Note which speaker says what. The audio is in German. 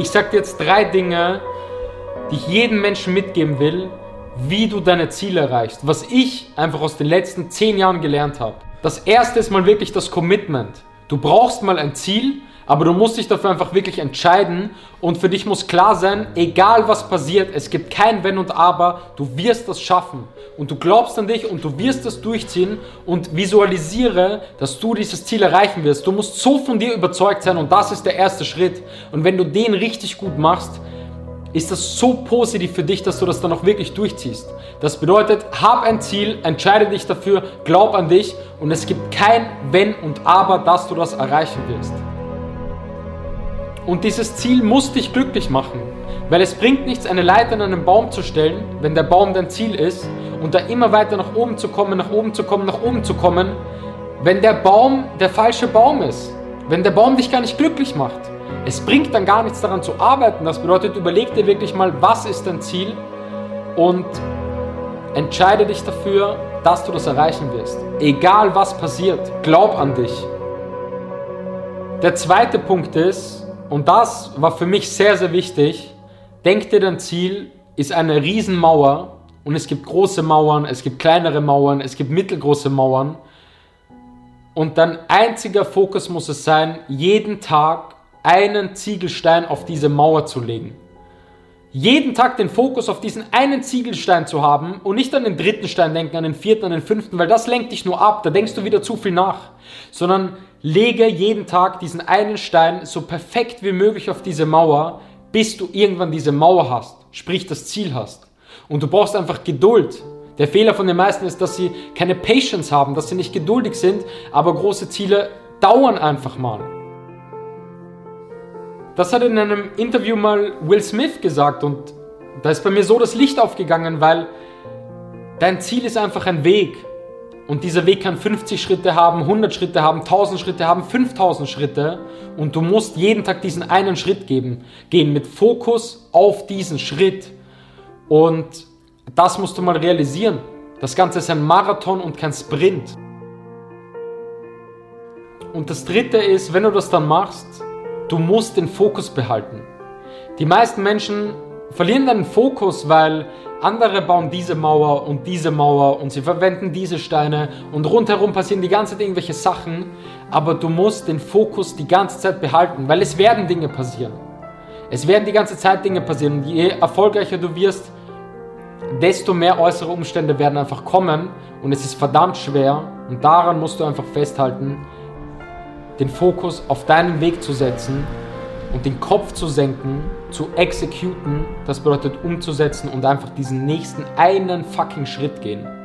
Speaker 1: Ich sag dir jetzt drei Dinge, die ich jedem Menschen mitgeben will, wie du deine Ziele erreichst. Was ich einfach aus den letzten zehn Jahren gelernt habe. Das erste ist mal wirklich das Commitment. Du brauchst mal ein Ziel, aber du musst dich dafür einfach wirklich entscheiden und für dich muss klar sein, egal was passiert, es gibt kein Wenn und Aber, du wirst das schaffen und du glaubst an dich und du wirst das durchziehen und visualisiere, dass du dieses Ziel erreichen wirst. Du musst so von dir überzeugt sein und das ist der erste Schritt. Und wenn du den richtig gut machst, ist das so positiv für dich, dass du das dann auch wirklich durchziehst. Das bedeutet, hab ein Ziel, entscheide dich dafür, glaub an dich und es gibt kein Wenn und Aber, dass du das erreichen wirst. Und dieses Ziel muss dich glücklich machen, weil es bringt nichts, eine Leiter an einen Baum zu stellen, wenn der Baum dein Ziel ist und da immer weiter nach oben zu kommen, nach oben zu kommen, nach oben zu kommen, wenn der Baum der falsche Baum ist, wenn der Baum dich gar nicht glücklich macht. Es bringt dann gar nichts daran zu arbeiten. Das bedeutet, überleg dir wirklich mal, was ist dein Ziel und entscheide dich dafür, dass du das erreichen wirst. Egal was passiert, glaub an dich. Der zweite Punkt ist, und das war für mich sehr, sehr wichtig, denk dir dein Ziel ist eine Riesenmauer und es gibt große Mauern, es gibt kleinere Mauern, es gibt mittelgroße Mauern. Und dein einziger Fokus muss es sein, jeden Tag einen Ziegelstein auf diese Mauer zu legen. Jeden Tag den Fokus auf diesen einen Ziegelstein zu haben und nicht an den dritten Stein denken, an den vierten, an den fünften, weil das lenkt dich nur ab, da denkst du wieder zu viel nach, sondern lege jeden Tag diesen einen Stein so perfekt wie möglich auf diese Mauer, bis du irgendwann diese Mauer hast, sprich das Ziel hast. Und du brauchst einfach Geduld. Der Fehler von den meisten ist, dass sie keine Patience haben, dass sie nicht geduldig sind, aber große Ziele dauern einfach mal. Das hat in einem Interview mal Will Smith gesagt und da ist bei mir so das Licht aufgegangen, weil dein Ziel ist einfach ein Weg. Und dieser Weg kann 50 Schritte haben, 100 Schritte haben, 1000 Schritte haben, 5000 Schritte. Und du musst jeden Tag diesen einen Schritt geben, gehen mit Fokus auf diesen Schritt. Und das musst du mal realisieren. Das Ganze ist ein Marathon und kein Sprint. Und das Dritte ist, wenn du das dann machst, Du musst den Fokus behalten. Die meisten Menschen verlieren den Fokus, weil andere bauen diese Mauer und diese Mauer und sie verwenden diese Steine und rundherum passieren die ganze Zeit irgendwelche Sachen, aber du musst den Fokus die ganze Zeit behalten, weil es werden Dinge passieren. Es werden die ganze Zeit Dinge passieren und je erfolgreicher du wirst, desto mehr äußere Umstände werden einfach kommen und es ist verdammt schwer und daran musst du einfach festhalten, den Fokus auf deinen Weg zu setzen und den Kopf zu senken, zu exekuten, das bedeutet umzusetzen und einfach diesen nächsten einen fucking Schritt gehen.